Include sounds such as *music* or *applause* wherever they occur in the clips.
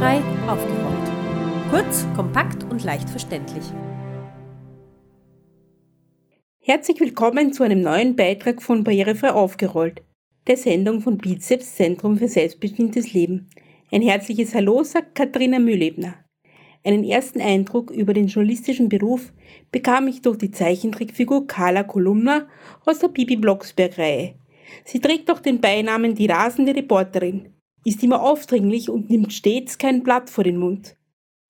Barrierefrei aufgerollt. Kurz, kompakt und leicht verständlich. Herzlich willkommen zu einem neuen Beitrag von Barrierefrei aufgerollt, der Sendung von Bizeps Zentrum für selbstbestimmtes Leben. Ein herzliches Hallo sagt Katharina Mühlebner. Einen ersten Eindruck über den journalistischen Beruf bekam ich durch die Zeichentrickfigur Carla Kolumna aus der Bibi Blocksberg-Reihe. Sie trägt auch den Beinamen die rasende Reporterin, ist immer aufdringlich und nimmt stets kein Blatt vor den Mund.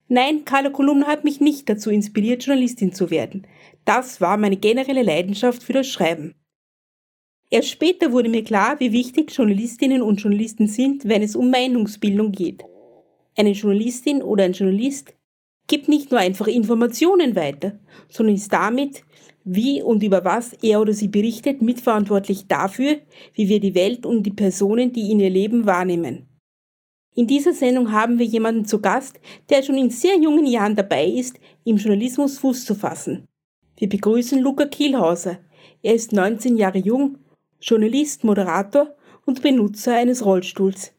Nein, Carla Kolumna hat mich nicht dazu inspiriert, Journalistin zu werden. Das war meine generelle Leidenschaft für das Schreiben. Erst später wurde mir klar, wie wichtig Journalistinnen und Journalisten sind, wenn es um Meinungsbildung geht. Eine Journalistin oder ein Journalist gibt nicht nur einfach Informationen weiter, sondern ist damit, wie und über was er oder sie berichtet, mitverantwortlich dafür, wie wir die Welt und die Personen, die in ihr leben, wahrnehmen. In dieser Sendung haben wir jemanden zu Gast, der schon in sehr jungen Jahren dabei ist, im Journalismus Fuß zu fassen. Wir begrüßen Luca Kielhauser. Er ist 19 Jahre jung, Journalist, Moderator und Benutzer eines Rollstuhls.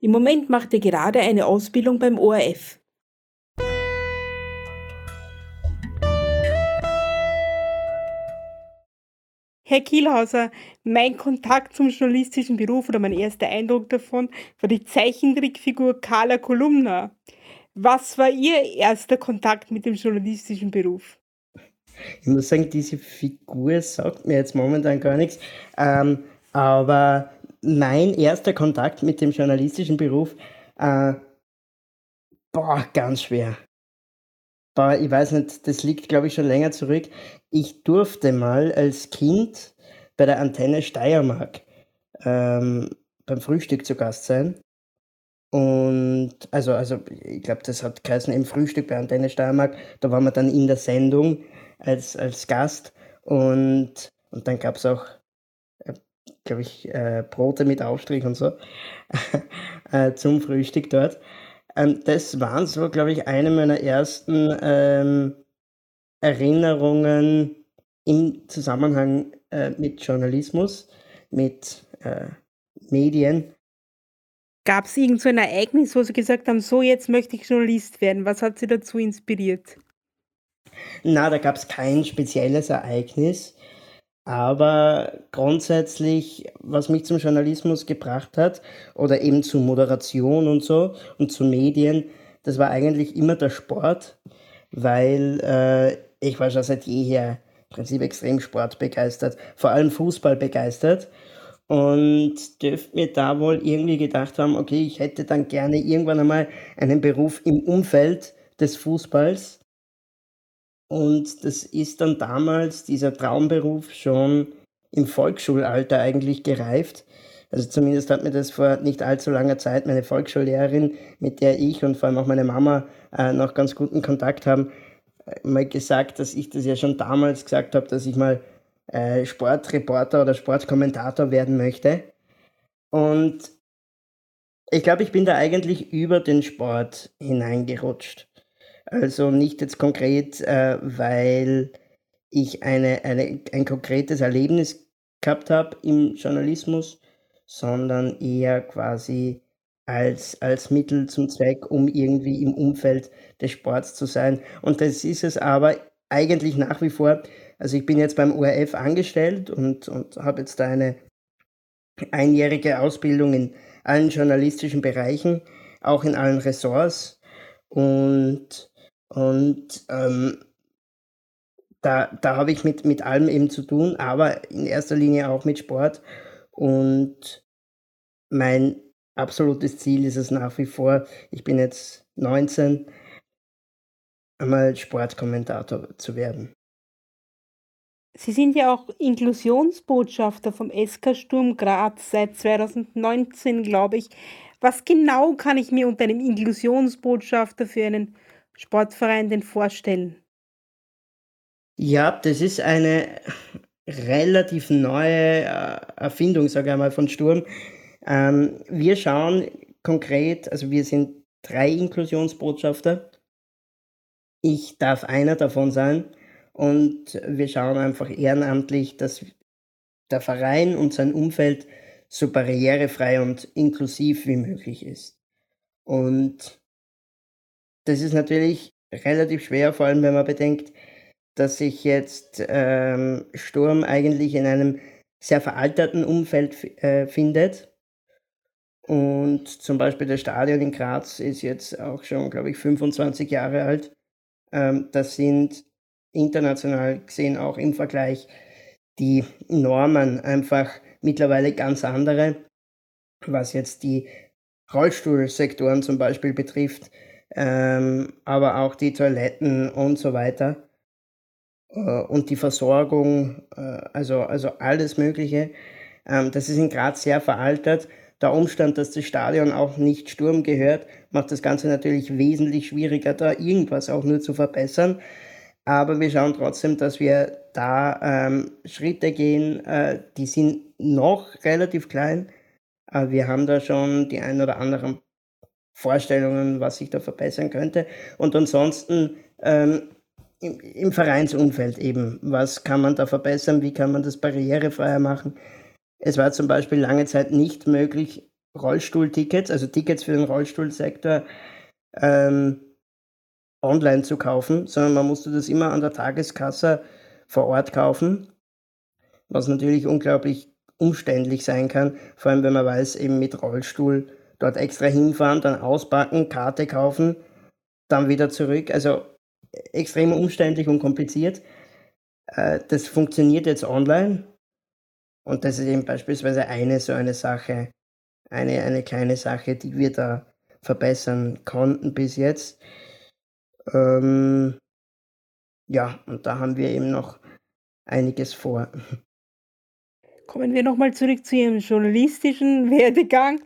Im Moment macht er gerade eine Ausbildung beim ORF. Herr Kielhauser, mein Kontakt zum journalistischen Beruf oder mein erster Eindruck davon war die Zeichentrickfigur Carla Kolumna. Was war Ihr erster Kontakt mit dem journalistischen Beruf? Ich muss sagen, diese Figur sagt mir jetzt momentan gar nichts. Ähm, aber mein erster Kontakt mit dem journalistischen Beruf, äh, boah, ganz schwer. Ich weiß nicht, das liegt, glaube ich, schon länger zurück. Ich durfte mal als Kind bei der Antenne Steiermark ähm, beim Frühstück zu Gast sein. Und also, also ich glaube, das hat geheißen im Frühstück bei Antenne Steiermark. Da waren wir dann in der Sendung als, als Gast. Und, und dann gab es auch, äh, glaube ich, äh, Brote mit Aufstrich und so *laughs* äh, zum Frühstück dort. Ähm, das waren so, glaube ich, eine meiner ersten ähm, Erinnerungen im Zusammenhang äh, mit Journalismus, mit äh, Medien. Gab es irgend so ein Ereignis, wo Sie gesagt haben, so jetzt möchte ich Journalist werden? Was hat Sie dazu inspiriert? Na, da gab es kein spezielles Ereignis. Aber grundsätzlich, was mich zum Journalismus gebracht hat, oder eben zu Moderation und so und zu Medien, das war eigentlich immer der Sport, weil äh, ich war schon seit jeher im Prinzip extrem sportbegeistert, vor allem Fußball begeistert und dürfte mir da wohl irgendwie gedacht haben, okay, ich hätte dann gerne irgendwann einmal einen Beruf im Umfeld des Fußballs. Und das ist dann damals dieser Traumberuf schon im Volksschulalter eigentlich gereift. Also zumindest hat mir das vor nicht allzu langer Zeit meine Volksschullehrerin, mit der ich und vor allem auch meine Mama äh, noch ganz guten Kontakt haben, mal gesagt, dass ich das ja schon damals gesagt habe, dass ich mal äh, Sportreporter oder Sportkommentator werden möchte. Und ich glaube, ich bin da eigentlich über den Sport hineingerutscht. Also nicht jetzt konkret, äh, weil ich eine, eine, ein konkretes Erlebnis gehabt habe im Journalismus, sondern eher quasi als, als Mittel zum Zweck, um irgendwie im Umfeld des Sports zu sein. Und das ist es aber eigentlich nach wie vor. Also ich bin jetzt beim ORF angestellt und, und habe jetzt da eine einjährige Ausbildung in allen journalistischen Bereichen, auch in allen Ressorts. Und, und ähm, da, da habe ich mit, mit allem eben zu tun, aber in erster Linie auch mit Sport. Und mein absolutes Ziel ist es nach wie vor, ich bin jetzt 19, einmal Sportkommentator zu werden. Sie sind ja auch Inklusionsbotschafter vom SK Sturm Graz seit 2019, glaube ich. Was genau kann ich mir unter einem Inklusionsbotschafter für einen Sportverein denn vorstellen? Ja, das ist eine relativ neue äh, Erfindung, sage ich einmal, von Sturm. Ähm, wir schauen konkret, also wir sind drei Inklusionsbotschafter. Ich darf einer davon sein und wir schauen einfach ehrenamtlich, dass der Verein und sein Umfeld so barrierefrei und inklusiv wie möglich ist. Und das ist natürlich relativ schwer, vor allem wenn man bedenkt, dass sich jetzt ähm, Sturm eigentlich in einem sehr veralterten Umfeld äh, findet. Und zum Beispiel das Stadion in Graz ist jetzt auch schon, glaube ich, 25 Jahre alt. Ähm, das sind international gesehen auch im Vergleich die Normen einfach mittlerweile ganz andere, was jetzt die Rollstuhlsektoren zum Beispiel betrifft, ähm, aber auch die Toiletten und so weiter äh, und die Versorgung, äh, also, also alles Mögliche. Ähm, das ist in Graz sehr veraltet. Der Umstand, dass das Stadion auch nicht Sturm gehört, macht das Ganze natürlich wesentlich schwieriger, da irgendwas auch nur zu verbessern. Aber wir schauen trotzdem, dass wir da ähm, Schritte gehen, äh, die sind noch relativ klein. Aber wir haben da schon die ein oder anderen Vorstellungen, was sich da verbessern könnte. Und ansonsten ähm, im, im, Vereinsumfeld eben, was kann man da verbessern, wie kann man das barrierefreier machen. Es war zum Beispiel lange Zeit nicht möglich, Rollstuhltickets, also Tickets für den Rollstuhlsektor, ähm, online zu kaufen, sondern man musste das immer an der Tageskasse vor Ort kaufen, was natürlich unglaublich umständlich sein kann, vor allem wenn man weiß, eben mit Rollstuhl dort extra hinfahren, dann auspacken, Karte kaufen, dann wieder zurück. Also extrem umständlich und kompliziert. Äh, das funktioniert jetzt online und das ist eben beispielsweise eine so eine Sache, eine, eine kleine Sache, die wir da verbessern konnten bis jetzt. Ähm, ja, und da haben wir eben noch einiges vor. Kommen wir nochmal zurück zu Ihrem journalistischen Werdegang.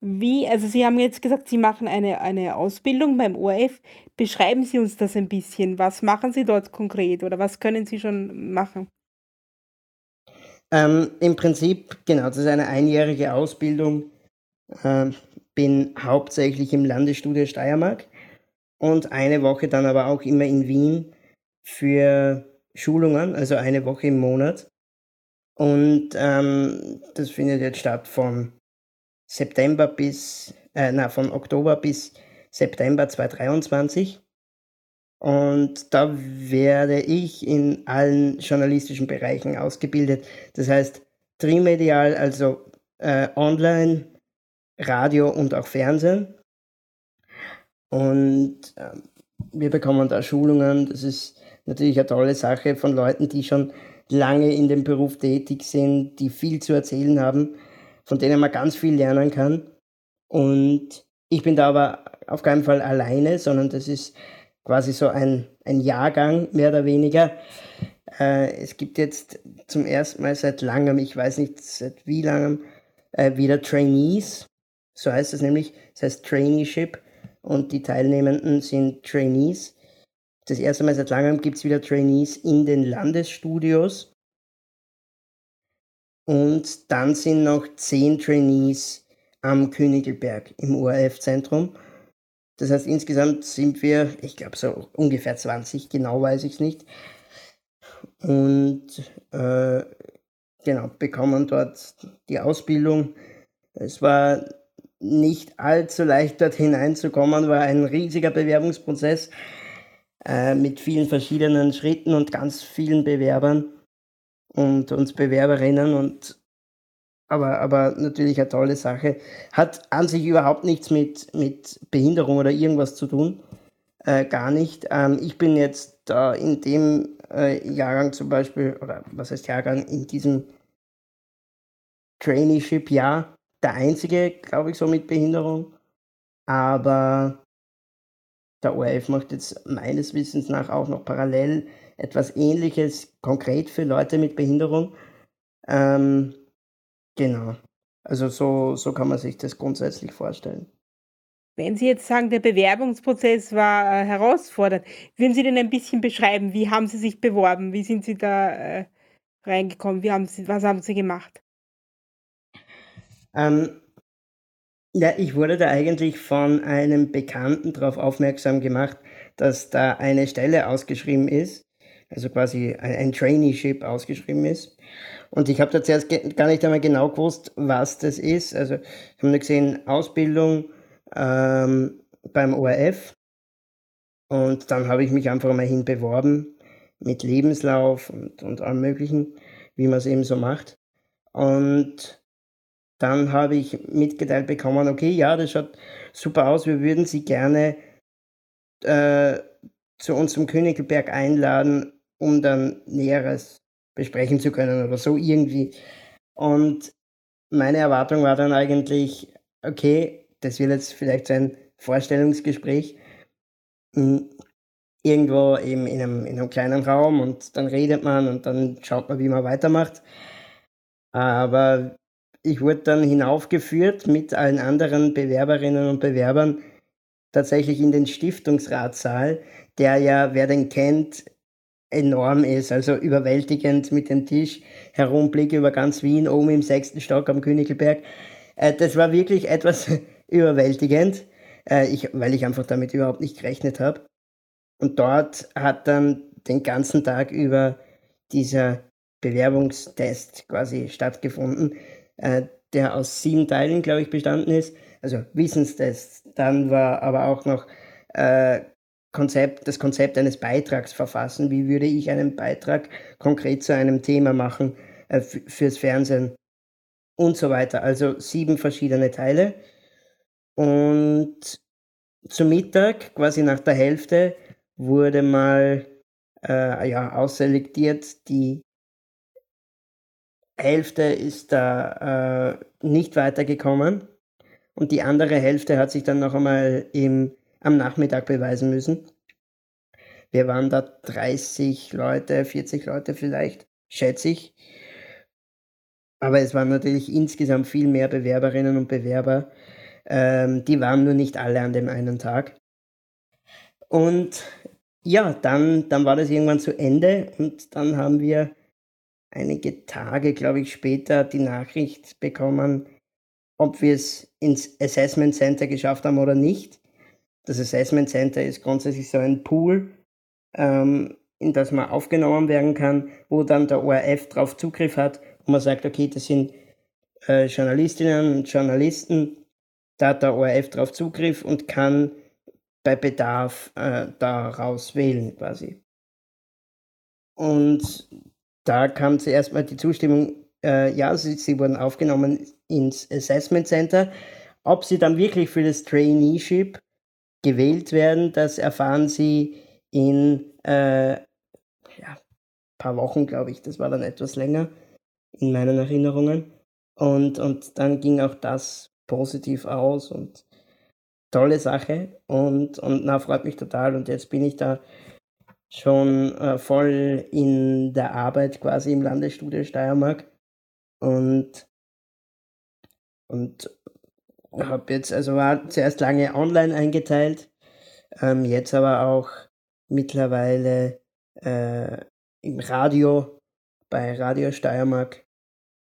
Wie, also Sie haben jetzt gesagt, Sie machen eine, eine Ausbildung beim ORF. Beschreiben Sie uns das ein bisschen. Was machen Sie dort konkret oder was können Sie schon machen? Ähm, Im Prinzip, genau, das ist eine einjährige Ausbildung. Ähm, bin hauptsächlich im Landesstudio Steiermark und eine Woche dann aber auch immer in Wien für Schulungen, also eine Woche im Monat. Und ähm, das findet jetzt statt von September bis, äh, na, von Oktober bis September 2023. Und da werde ich in allen journalistischen Bereichen ausgebildet. Das heißt, trimedial, also äh, online, Radio und auch Fernsehen. Und äh, wir bekommen da Schulungen. Das ist natürlich eine tolle Sache von Leuten, die schon lange in dem Beruf tätig sind, die viel zu erzählen haben, von denen man ganz viel lernen kann. Und ich bin da aber auf keinen Fall alleine, sondern das ist quasi so ein, ein Jahrgang, mehr oder weniger. Äh, es gibt jetzt zum ersten Mal seit langem, ich weiß nicht seit wie langem, äh, wieder Trainees. So heißt es nämlich, das heißt Traineeship und die Teilnehmenden sind Trainees. Das erste Mal seit langem gibt es wieder Trainees in den Landesstudios. Und dann sind noch zehn Trainees am Königelberg im ORF-Zentrum. Das heißt, insgesamt sind wir, ich glaube, so ungefähr 20, genau weiß ich es nicht. Und äh, genau, bekommen dort die Ausbildung. Es war nicht allzu leicht dort hineinzukommen, war ein riesiger Bewerbungsprozess äh, mit vielen verschiedenen Schritten und ganz vielen Bewerbern und uns Bewerberinnen und aber, aber natürlich eine tolle Sache. Hat an sich überhaupt nichts mit, mit Behinderung oder irgendwas zu tun. Äh, gar nicht. Ähm, ich bin jetzt da in dem äh, Jahrgang zum Beispiel, oder was heißt Jahrgang, in diesem Traineeship-Jahr der einzige, glaube ich, so mit Behinderung. Aber der ORF macht jetzt meines Wissens nach auch noch parallel etwas Ähnliches, konkret für Leute mit Behinderung. Ähm, genau. Also so, so kann man sich das grundsätzlich vorstellen. Wenn Sie jetzt sagen, der Bewerbungsprozess war äh, herausfordernd, würden Sie denn ein bisschen beschreiben, wie haben Sie sich beworben? Wie sind Sie da äh, reingekommen? Wie haben Sie, was haben Sie gemacht? Ähm, ja, ich wurde da eigentlich von einem Bekannten darauf aufmerksam gemacht, dass da eine Stelle ausgeschrieben ist, also quasi ein, Traineeship ausgeschrieben ist. Und ich habe da zuerst gar nicht einmal genau gewusst, was das ist. Also ich habe nur gesehen, Ausbildung ähm, beim ORF. Und dann habe ich mich einfach mal hin beworben mit Lebenslauf und, und allem Möglichen, wie man es eben so macht. Und dann habe ich mitgeteilt bekommen, okay, ja, das schaut super aus, wir würden Sie gerne äh, zu uns zum Königelberg einladen, um dann Näheres besprechen zu können oder so irgendwie. Und meine Erwartung war dann eigentlich, okay, das wird jetzt vielleicht so ein Vorstellungsgespräch hm, irgendwo eben in einem, in einem kleinen Raum und dann redet man und dann schaut man, wie man weitermacht. Aber ich wurde dann hinaufgeführt mit allen anderen Bewerberinnen und Bewerbern tatsächlich in den Stiftungsratssaal, der ja, wer den kennt, enorm ist, also überwältigend mit dem Tisch, Herumblick über ganz Wien, oben im sechsten Stock am Königelberg. Äh, das war wirklich etwas *laughs* überwältigend, äh, ich, weil ich einfach damit überhaupt nicht gerechnet habe. Und dort hat dann den ganzen Tag über dieser Bewerbungstest quasi stattgefunden, äh, der aus sieben Teilen, glaube ich, bestanden ist. Also Wissenstest. Dann war aber auch noch Konzept, das Konzept eines Beitrags verfassen. Wie würde ich einen Beitrag konkret zu einem Thema machen äh, fürs Fernsehen und so weiter. Also sieben verschiedene Teile. Und zu Mittag, quasi nach der Hälfte, wurde mal äh, ja, ausselektiert. Die Hälfte ist da äh, nicht weitergekommen und die andere Hälfte hat sich dann noch einmal im, am Nachmittag beweisen müssen. Wir waren da 30 Leute, 40 Leute vielleicht, schätze ich. Aber es waren natürlich insgesamt viel mehr Bewerberinnen und Bewerber. Ähm, die waren nur nicht alle an dem einen Tag. Und ja, dann, dann war das irgendwann zu Ende und dann haben wir einige Tage, glaube ich, später die Nachricht bekommen, ob wir es ins Assessment Center geschafft haben oder nicht. Das Assessment Center ist grundsätzlich so ein Pool, ähm, in das man aufgenommen werden kann, wo dann der ORF drauf Zugriff hat und man sagt, okay, das sind äh, Journalistinnen und Journalisten, da hat der ORF drauf Zugriff und kann bei Bedarf äh, daraus wählen quasi. Und da kam zuerst mal die Zustimmung, äh, ja, sie, sie wurden aufgenommen ins Assessment Center. Ob sie dann wirklich für das Traineeship gewählt werden, das erfahren sie in äh, ja, paar Wochen, glaube ich. Das war dann etwas länger in meinen Erinnerungen. Und, und dann ging auch das positiv aus und tolle Sache und, und na, freut mich total. Und jetzt bin ich da schon äh, voll in der Arbeit quasi im Landesstudio Steiermark und, und habe jetzt, also war zuerst lange online eingeteilt, ähm, jetzt aber auch mittlerweile äh, im Radio bei Radio Steiermark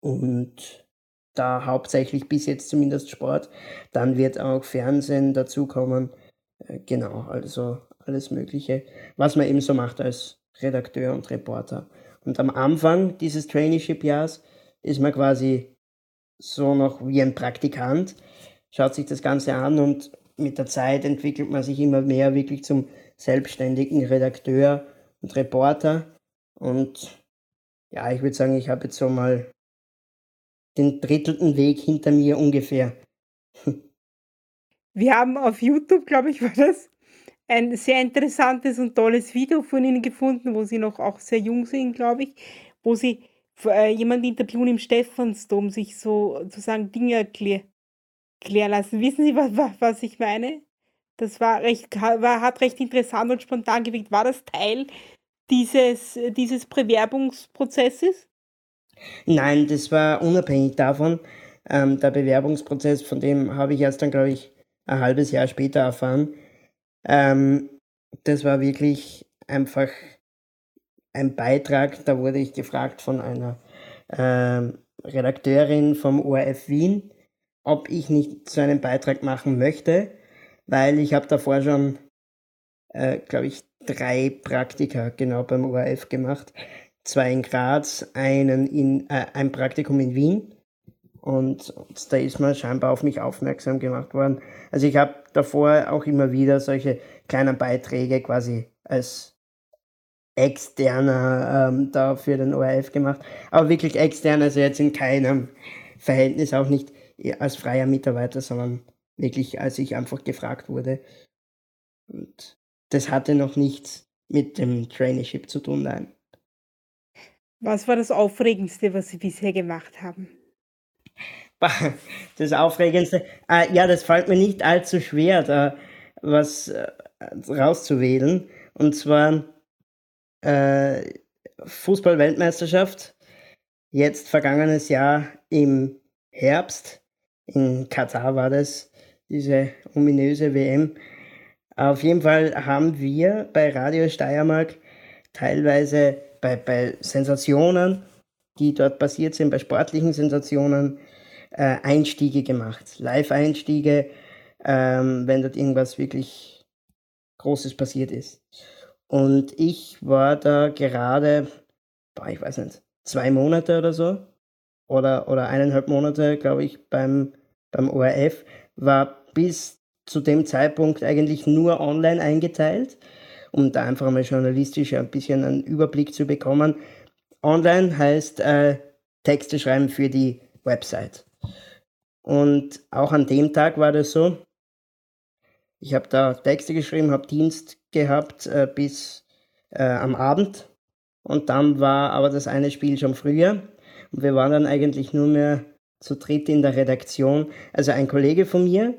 und da hauptsächlich bis jetzt zumindest Sport. Dann wird auch Fernsehen dazukommen. Äh, genau, also alles Mögliche, was man eben so macht als Redakteur und Reporter. Und am Anfang dieses Traineeship-Jahres ist man quasi so noch wie ein Praktikant, schaut sich das Ganze an und mit der Zeit entwickelt man sich immer mehr wirklich zum selbstständigen Redakteur und Reporter. Und ja, ich würde sagen, ich habe jetzt so mal den drittelten Weg hinter mir ungefähr. Wir haben auf YouTube, glaube ich, *laughs* war das, ein sehr interessantes und tolles Video von Ihnen gefunden, wo Sie noch auch sehr jung sind, glaube ich, wo Sie äh, jemanden interviewen im Stephansdom, sich so sozusagen Dinge erklär, erklären lassen. Wissen Sie, was, was ich meine? Das war recht, war, hat recht interessant und spontan gewirkt. War das Teil dieses, dieses Bewerbungsprozesses? Nein, das war unabhängig davon. Ähm, der Bewerbungsprozess, von dem habe ich erst dann, glaube ich, ein halbes Jahr später erfahren. Ähm, das war wirklich einfach ein Beitrag. Da wurde ich gefragt von einer ähm, Redakteurin vom ORF Wien, ob ich nicht so einen Beitrag machen möchte, weil ich habe davor schon, äh, glaube ich, drei Praktika genau beim ORF gemacht zwei in Graz, einen in, äh, ein Praktikum in Wien Und, und da ist man scheinbar auf mich aufmerksam gemacht worden. Also ich habe davor auch immer wieder solche kleinen Beiträge quasi als externer ähm, da für den ORF gemacht. Aber wirklich extern, also jetzt in keinem Verhältnis, auch nicht als freier Mitarbeiter, sondern wirklich, als ich einfach gefragt wurde. Und das hatte noch nichts mit dem Traineeship zu tun, nein. Was war das Aufregendste, was Sie bisher gemacht haben? Das Aufregendste, äh, ja, das fällt mir nicht allzu schwer, da was äh, rauszuwählen. Und zwar äh, Fußball-Weltmeisterschaft, jetzt vergangenes Jahr im Herbst. In Katar war das, diese ominöse WM. Auf jeden Fall haben wir bei Radio Steiermark teilweise bei, bei Sensationen, die dort passiert sind, bei sportlichen Sensationen, äh, Einstiege gemacht. Live-Einstiege, ähm, wenn dort irgendwas wirklich Großes passiert ist. Und ich war da gerade, boah, ich weiß nicht, zwei Monate oder so, oder, oder eineinhalb Monate, glaube ich, beim, beim ORF, war bis zu dem Zeitpunkt eigentlich nur online eingeteilt, um da einfach mal journalistisch ein bisschen einen Überblick zu bekommen. Online heißt äh, Texte schreiben für die Website. Und auch an dem Tag war das so. Ich habe da Texte geschrieben, habe Dienst gehabt äh, bis äh, am Abend. Und dann war aber das eine Spiel schon früher. Wir waren dann eigentlich nur mehr zu dritt in der Redaktion. Also ein Kollege von mir,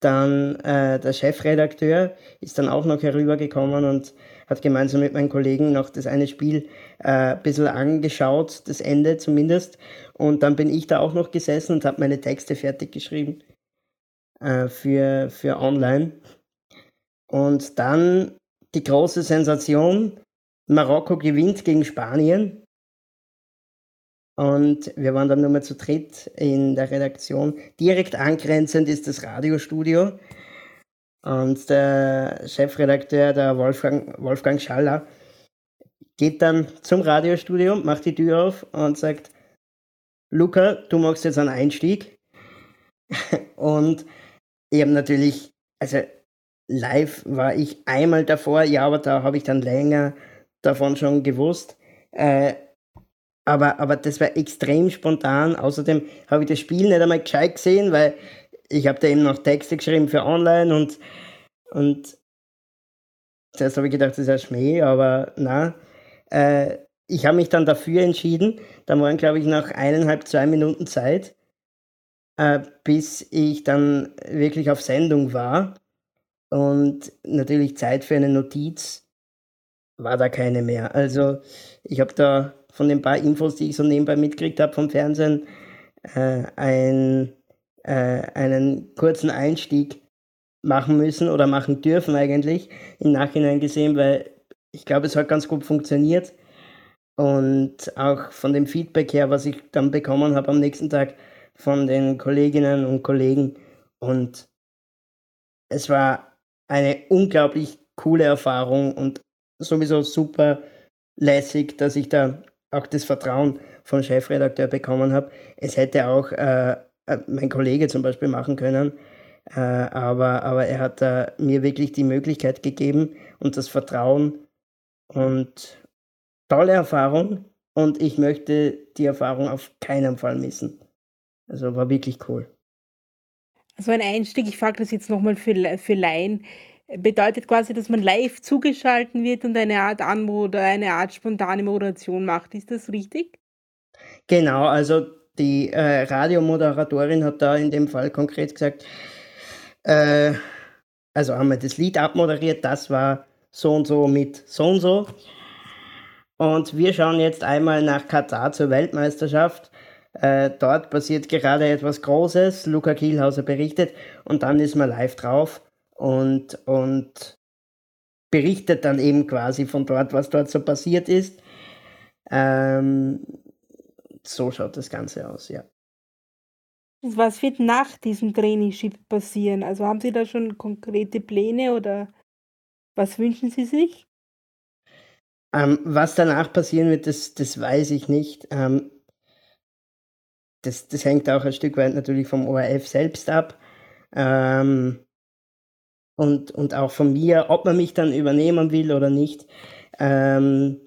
dann äh, der Chefredakteur ist dann auch noch herübergekommen und hat gemeinsam mit meinen Kollegen noch das eine Spiel äh, ein bisschen angeschaut, das Ende zumindest. Und dann bin ich da auch noch gesessen und habe meine Texte fertig geschrieben äh, für, für online. Und dann die große Sensation, Marokko gewinnt gegen Spanien. Und wir waren dann nur mal zu dritt in der Redaktion. Direkt angrenzend ist das Radiostudio. Und der Chefredakteur, der Wolfgang, Wolfgang Schaller, geht dann zum Radiostudio, macht die Tür auf und sagt, Luca, du machst jetzt einen Einstieg. *laughs* und ich habe natürlich, also live war ich einmal davor, ja, aber da habe ich dann länger davon schon gewusst. Äh, aber, aber das war extrem spontan. Außerdem habe ich das Spiel nicht einmal gescheit gesehen, weil ich habe da eben noch Texte geschrieben für online und, und zuerst habe ich gedacht, das ist ein Schmäh, aber na. Äh, ich habe mich dann dafür entschieden. Da waren, glaube ich, noch eineinhalb, zwei Minuten Zeit, äh, bis ich dann wirklich auf Sendung war. Und natürlich Zeit für eine Notiz war da keine mehr. Also ich habe da von den paar Infos, die ich so nebenbei mitgekriegt habe vom Fernsehen, äh, ein, äh, einen kurzen Einstieg machen müssen oder machen dürfen eigentlich im Nachhinein gesehen, weil ich glaube, es hat ganz gut funktioniert. Und auch von dem Feedback her, was ich dann bekommen habe am nächsten Tag von den Kolleginnen und Kollegen. Und es war eine unglaublich coole Erfahrung und sowieso super lässig, dass ich da auch das Vertrauen vom Chefredakteur bekommen habe. Es hätte auch äh, äh, mein Kollege zum Beispiel machen können, äh, aber, aber er hat äh, mir wirklich die Möglichkeit gegeben und das Vertrauen und tolle Erfahrung und ich möchte die Erfahrung auf keinen Fall missen. Also war wirklich cool. Also ein Einstieg, ich frage das jetzt nochmal für, für Laien, bedeutet quasi, dass man live zugeschalten wird und eine Art Anmod eine Art spontane Moderation macht. Ist das richtig? Genau, also die äh, Radiomoderatorin hat da in dem Fall konkret gesagt, äh, also haben wir das Lied abmoderiert, das war so und so mit so und so. Und wir schauen jetzt einmal nach Katar zur Weltmeisterschaft. Äh, dort passiert gerade etwas Großes. Luca Kielhauser berichtet und dann ist man live drauf und, und berichtet dann eben quasi von dort, was dort so passiert ist. Ähm, so schaut das Ganze aus, ja. Was wird nach diesem Traineeship passieren? Also haben Sie da schon konkrete Pläne oder was wünschen Sie sich? Ähm, was danach passieren wird, das, das weiß ich nicht. Ähm, das, das hängt auch ein Stück weit natürlich vom ORF selbst ab. Ähm, und, und auch von mir, ob man mich dann übernehmen will oder nicht. Ähm,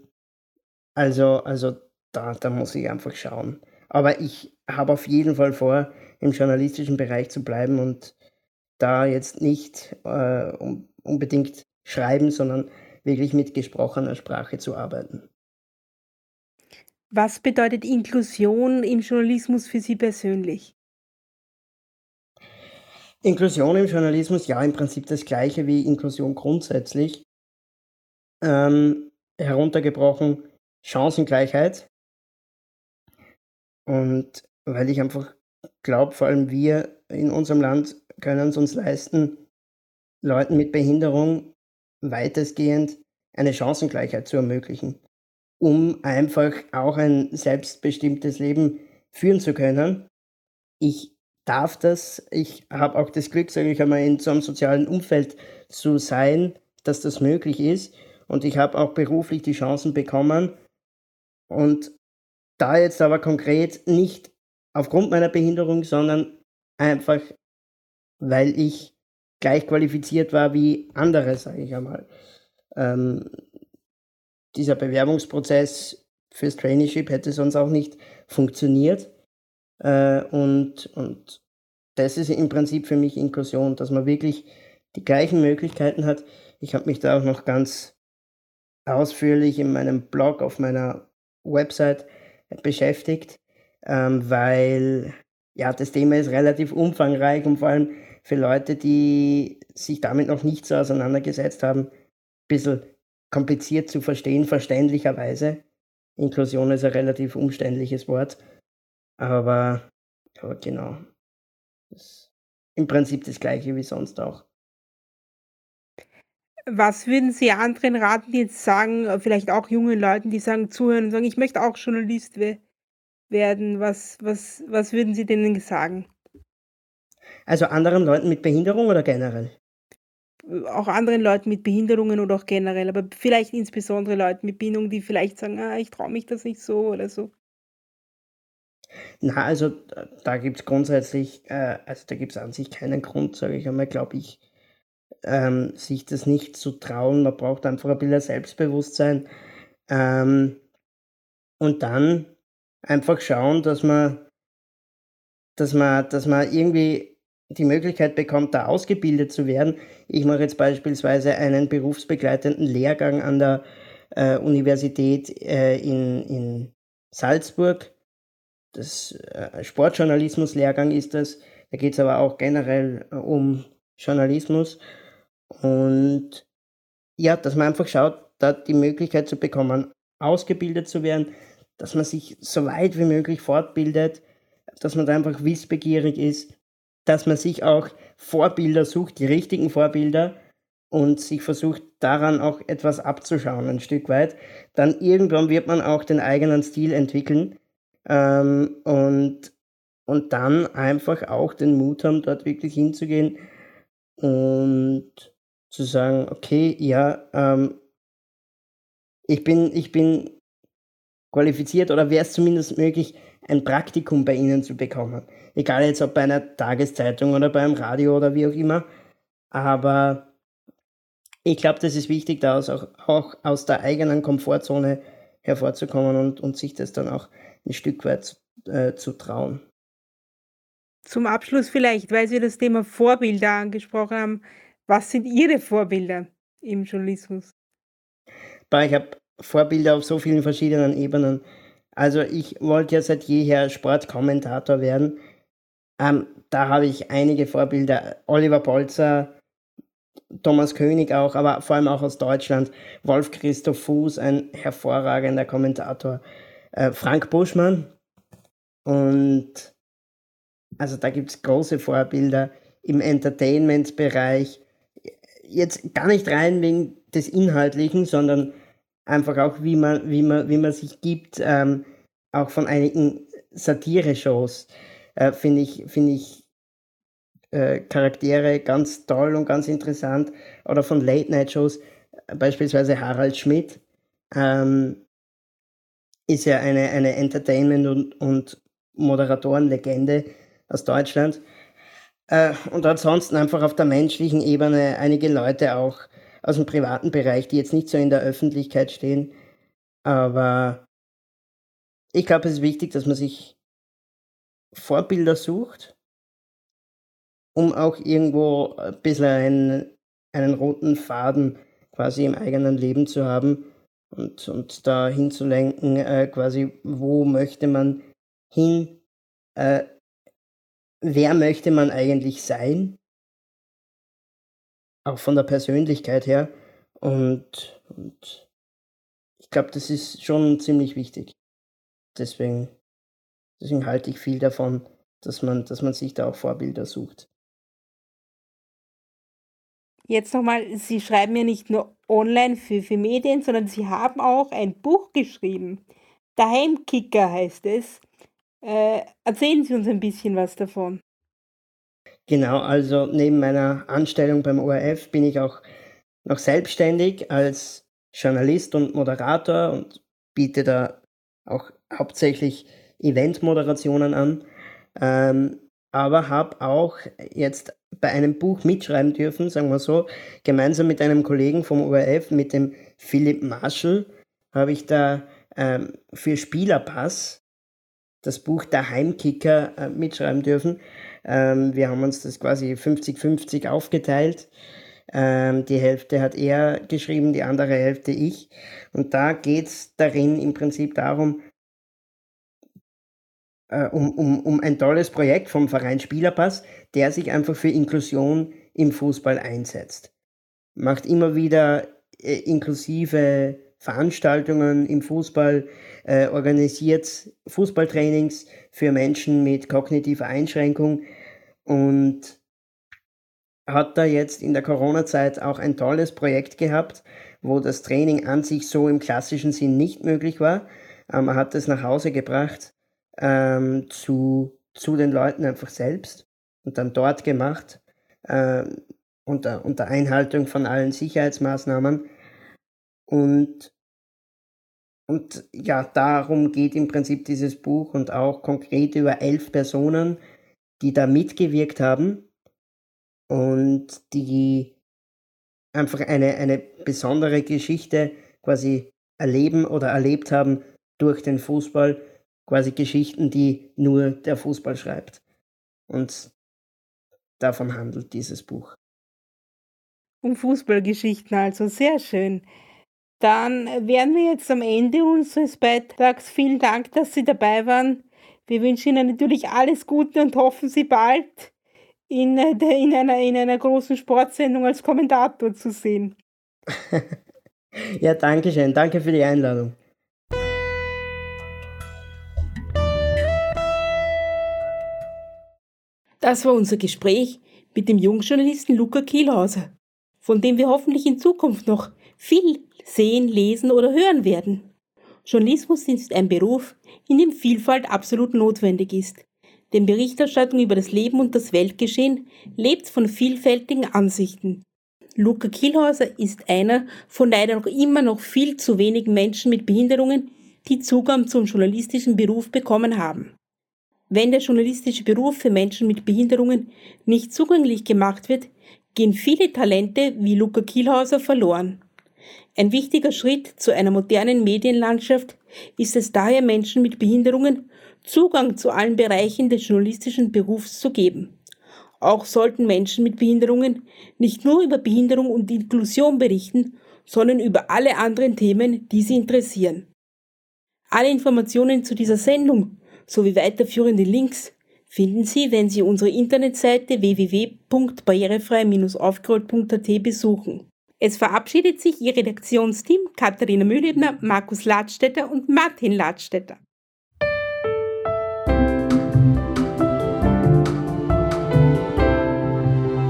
also, also da, da muss ich einfach schauen. Aber ich habe auf jeden Fall vor, im journalistischen Bereich zu bleiben und da jetzt nicht äh, unbedingt schreiben, sondern wirklich mit gesprochener Sprache zu arbeiten. Was bedeutet Inklusion im Journalismus für Sie persönlich? Inklusion im Journalismus, ja, im Prinzip das gleiche wie Inklusion grundsätzlich. Ähm, heruntergebrochen Chancengleichheit. Und weil ich einfach glaube, vor allem wir in unserem Land können es uns leisten, Leuten mit Behinderung weitestgehend eine Chancengleichheit zu ermöglichen um einfach auch ein selbstbestimmtes Leben führen zu können. Ich darf das, ich habe auch das Glück, sage ich einmal, in so einem sozialen Umfeld zu sein, dass das möglich ist. Und ich habe auch beruflich die Chancen bekommen. Und da jetzt aber konkret nicht aufgrund meiner Behinderung, sondern einfach, weil ich gleich qualifiziert war wie andere, sage ich einmal. Ähm, dieser Bewerbungsprozess fürs Traineeship hätte sonst auch nicht funktioniert. Äh, und, und das ist im Prinzip für mich Inklusion, dass man wirklich die gleichen Möglichkeiten hat. Ich habe mich da auch noch ganz ausführlich in meinem Blog auf meiner Website beschäftigt, ähm, weil ja, das Thema ist relativ umfangreich und vor allem für Leute, die sich damit noch nicht so auseinandergesetzt haben, ein bisschen kompliziert zu verstehen, verständlicherweise. Inklusion ist ein relativ umständliches Wort, aber, aber genau. Das Im Prinzip das gleiche wie sonst auch. Was würden Sie anderen raten, die jetzt sagen, vielleicht auch jungen Leuten, die sagen, zuhören und sagen, ich möchte auch Journalist we werden? Was, was, was würden Sie denen sagen? Also anderen Leuten mit Behinderung oder generell? auch anderen Leuten mit Behinderungen oder auch generell, aber vielleicht insbesondere Leuten mit Behinderung, die vielleicht sagen, ah, ich traue mich das nicht so oder so. Na, also da gibt es grundsätzlich, äh, also da gibt es an sich keinen Grund, sage ich einmal, glaube ich, ähm, sich das nicht zu trauen. Man braucht einfach ein bisschen Selbstbewusstsein ähm, und dann einfach schauen, dass man, dass man, dass man irgendwie die Möglichkeit bekommt, da ausgebildet zu werden. Ich mache jetzt beispielsweise einen berufsbegleitenden Lehrgang an der äh, Universität äh, in, in Salzburg. Das äh, Sportjournalismus-Lehrgang ist das. Da geht es aber auch generell äh, um Journalismus. Und ja, dass man einfach schaut, da die Möglichkeit zu bekommen, ausgebildet zu werden, dass man sich so weit wie möglich fortbildet, dass man da einfach wissbegierig ist dass man sich auch Vorbilder sucht, die richtigen Vorbilder und sich versucht daran auch etwas abzuschauen, ein Stück weit. Dann irgendwann wird man auch den eigenen Stil entwickeln ähm, und, und dann einfach auch den Mut haben, dort wirklich hinzugehen und zu sagen, okay, ja, ähm, ich bin, ich bin qualifiziert oder wäre es zumindest möglich, ein Praktikum bei Ihnen zu bekommen. Egal jetzt ob bei einer Tageszeitung oder beim Radio oder wie auch immer. Aber ich glaube, das ist wichtig, da auch, auch aus der eigenen Komfortzone hervorzukommen und, und sich das dann auch ein Stück weit äh, zu trauen. Zum Abschluss vielleicht, weil Sie das Thema Vorbilder angesprochen haben. Was sind Ihre Vorbilder im Journalismus? Ich habe Vorbilder auf so vielen verschiedenen Ebenen. Also ich wollte ja seit jeher Sportkommentator werden. Ähm, da habe ich einige Vorbilder. Oliver Bolzer, Thomas König auch, aber vor allem auch aus Deutschland. Wolf Christoph Fuß, ein hervorragender Kommentator. Äh, Frank Buschmann. Und also da gibt es große Vorbilder im Entertainment-Bereich. Jetzt gar nicht rein wegen des Inhaltlichen, sondern einfach auch, wie man, wie man, wie man sich gibt, ähm, auch von einigen Satire-Shows, äh, finde ich, finde ich äh, Charaktere ganz toll und ganz interessant. Oder von Late-Night-Shows, beispielsweise Harald Schmidt, ähm, ist ja eine, eine Entertainment- und, und Moderatorenlegende aus Deutschland. Äh, und ansonsten einfach auf der menschlichen Ebene einige Leute auch aus dem privaten Bereich, die jetzt nicht so in der Öffentlichkeit stehen. Aber ich glaube, es ist wichtig, dass man sich Vorbilder sucht, um auch irgendwo ein bisschen einen, einen roten Faden quasi im eigenen Leben zu haben und, und da hinzulenken, äh, quasi, wo möchte man hin, äh, wer möchte man eigentlich sein, auch von der Persönlichkeit her. Und, und ich glaube, das ist schon ziemlich wichtig. Deswegen, deswegen halte ich viel davon, dass man, dass man sich da auch Vorbilder sucht. Jetzt nochmal, Sie schreiben ja nicht nur online für, für Medien, sondern Sie haben auch ein Buch geschrieben. Der Heimkicker heißt es. Äh, erzählen Sie uns ein bisschen was davon. Genau, also neben meiner Anstellung beim ORF bin ich auch noch selbstständig als Journalist und Moderator und biete da auch hauptsächlich Eventmoderationen an. Ähm, aber habe auch jetzt bei einem Buch mitschreiben dürfen, sagen wir so, gemeinsam mit einem Kollegen vom ORF, mit dem Philipp Marshall, habe ich da ähm, für Spielerpass das Buch Der Heimkicker äh, mitschreiben dürfen. Ähm, wir haben uns das quasi 50-50 aufgeteilt. Ähm, die Hälfte hat er geschrieben, die andere Hälfte ich. Und da geht es darin im Prinzip darum, äh, um, um, um ein tolles Projekt vom Verein Spielerpass, der sich einfach für Inklusion im Fußball einsetzt. Macht immer wieder äh, inklusive Veranstaltungen im Fußball, äh, organisiert Fußballtrainings für Menschen mit kognitiver Einschränkung und hat da jetzt in der Corona-Zeit auch ein tolles Projekt gehabt, wo das Training an sich so im klassischen Sinn nicht möglich war. Er hat es nach Hause gebracht ähm, zu, zu den Leuten einfach selbst und dann dort gemacht, äh, unter, unter Einhaltung von allen Sicherheitsmaßnahmen. Und, und ja, darum geht im Prinzip dieses Buch und auch konkret über elf Personen, die da mitgewirkt haben und die einfach eine, eine besondere Geschichte quasi erleben oder erlebt haben durch den Fußball quasi Geschichten, die nur der Fußball schreibt. Und davon handelt dieses Buch. Um Fußballgeschichten also, sehr schön. Dann wären wir jetzt am Ende unseres Beitrags. Vielen Dank, dass Sie dabei waren. Wir wünschen Ihnen natürlich alles Gute und hoffen, Sie bald in, äh, in, einer, in einer großen Sportsendung als Kommentator zu sehen. *laughs* ja, danke schön. Danke für die Einladung. Das war unser Gespräch mit dem Jungjournalisten Luca Kielhauser, von dem wir hoffentlich in Zukunft noch viel sehen, lesen oder hören werden. Journalismus ist ein Beruf, in dem Vielfalt absolut notwendig ist. Denn Berichterstattung über das Leben und das Weltgeschehen lebt von vielfältigen Ansichten. Luca Kielhauser ist einer von leider noch immer noch viel zu wenigen Menschen mit Behinderungen, die Zugang zum journalistischen Beruf bekommen haben. Wenn der journalistische Beruf für Menschen mit Behinderungen nicht zugänglich gemacht wird, gehen viele Talente wie Luca Kielhauser verloren. Ein wichtiger Schritt zu einer modernen Medienlandschaft ist es daher, Menschen mit Behinderungen Zugang zu allen Bereichen des journalistischen Berufs zu geben. Auch sollten Menschen mit Behinderungen nicht nur über Behinderung und Inklusion berichten, sondern über alle anderen Themen, die sie interessieren. Alle Informationen zu dieser Sendung sowie weiterführende Links finden Sie, wenn Sie unsere Internetseite www.barrierefrei-aufgerollt.at besuchen. Es verabschiedet sich Ihr Redaktionsteam Katharina Mühlebner, Markus Ladstätter und Martin Ladstätter.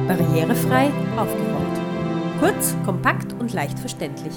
Barrierefrei aufgerollt. Kurz, kompakt und leicht verständlich.